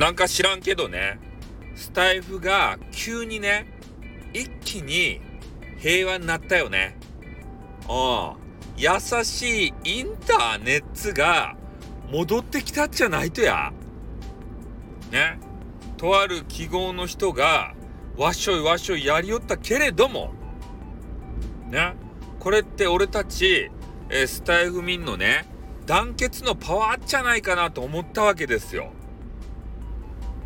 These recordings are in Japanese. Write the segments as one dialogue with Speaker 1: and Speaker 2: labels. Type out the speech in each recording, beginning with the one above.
Speaker 1: なんか知らんけどね、スタイフが急にね、一気に平和になったよね。うん。優しいインターネットが戻ってきたっちゃないとや。ね。とある記号の人がわっしょいわっしょいやりよったけれども、ね。これって俺たち、えー、スタイフ民のね、団結のパワーじゃないかなと思ったわけですよ。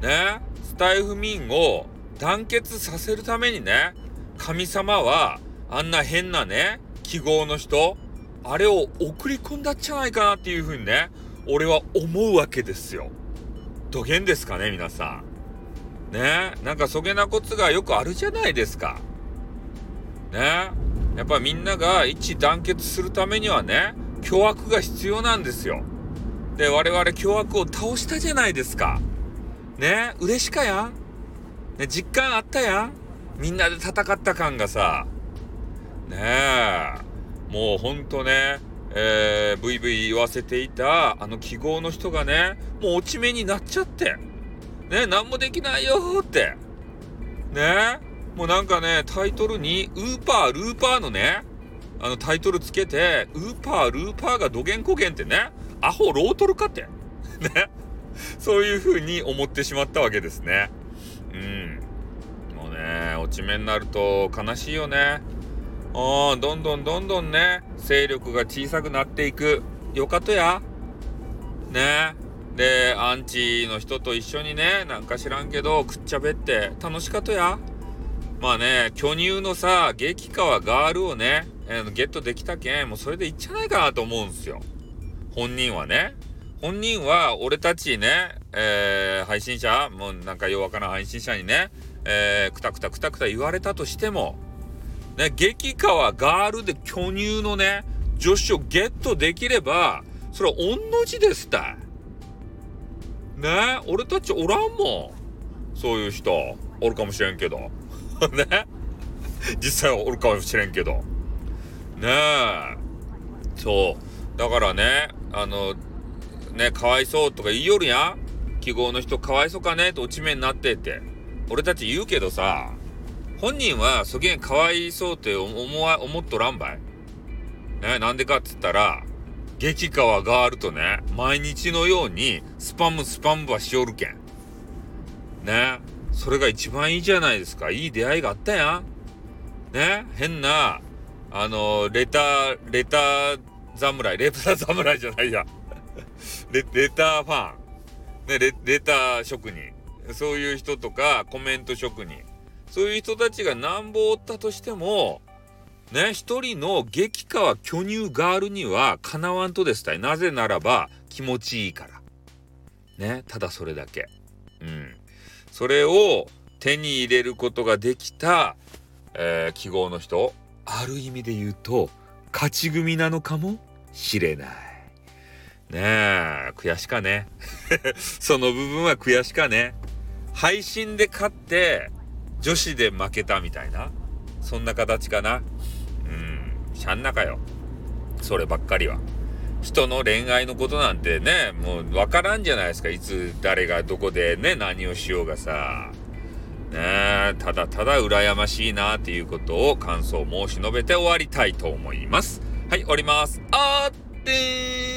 Speaker 1: ね。スタイフ民を団結させるためにね、神様はあんな変なね、記号の人、あれを送り込んだっちゃないかなっていうふうにね、俺は思うわけですよ。どげんですかね、皆さん。ねなんかそげなコツがよくあるじゃないですか。ねやっぱみんなが一致団結するためにはね、巨悪が必要なんですよ。で、我々巨悪を倒したじゃないですか。ね嬉しかやん。ね、実感あったやん。みんなで戦った感がさ。ねえ。もうほんとね、えー、ブイブイ言わせていたあの記号の人がね、もう落ち目になっちゃって。ね、何もできないよって。ね、もうなんかね、タイトルに、ウーパー、ルーパーのね、あのタイトルつけて、ウーパー、ルーパーがどげんこげんってね、アホロートルかって。ね。そういう風に思ってしまったわけですね。うん。もうね、落ち目になると悲しいよね。うん、どんどんどんどんね、勢力が小さくなっていく。よかとや。ね。で、アンチの人と一緒にね、なんか知らんけど、くっちゃべって楽しかとや。まあね、巨乳のさ、激川ガールをね、えー、ゲットできたけん、もうそれでいいんじゃないかなと思うんすよ。本人はね。本人は俺たちね、えー、配信者、もうなんか弱かな配信者にね、えー、くたくたくたくた言われたとしても、ね、激川ガールで巨乳のね、女子をゲットできれば、それは御の字ですたい。ね俺たちおらんもん。そういう人、おるかもしれんけど。ね実際はおるかもしれんけど。ねえ。そう。だからね、あの、ね、かわいそうとか言いよるやん。記号の人かわいそうかね？と落ち目になってって。俺たち言うけどさ、本人はそげんかわいそうって思わ、思っとらんばい。ね、なんでかっつったら、激川ガールとね、毎日のようにスパムスパムはしおるけん。ね、それが一番いいじゃないですか。いい出会いがあったやん。ね、変な、あの、レター、レター侍、レター侍じゃないや。レレターファン。ね、レレター職人。そういう人とか、コメント職人。そういう人たちがなんぼおったとしても、ね、一人の激化は巨乳ガールにはかなわんとですたい。なぜならば気持ちいいから。ね、ただそれだけ。うん。それを手に入れることができた、えー、記号の人、ある意味で言うと、勝ち組なのかもしれない。ねえ、悔しかね。その部分は悔しかね。配信で勝って、女子で負けたみたいな、そんな形かな。うん、しゃんなかよ。そればっかりは。人の恋愛のことなんてね、もうわからんじゃないですか。いつ誰がどこでね、何をしようがさ。ねただただ羨ましいなっていうことを感想申し述べて終わりたいと思います。はい、終わります。あーってー